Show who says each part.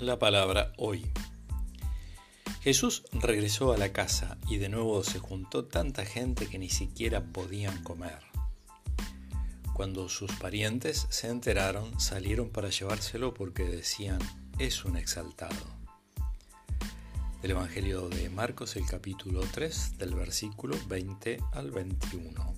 Speaker 1: La palabra hoy. Jesús regresó a la casa y de nuevo se juntó tanta gente que ni siquiera podían comer. Cuando sus parientes se enteraron, salieron para llevárselo porque decían, es un exaltado. Del Evangelio de Marcos, el capítulo 3, del versículo 20 al 21.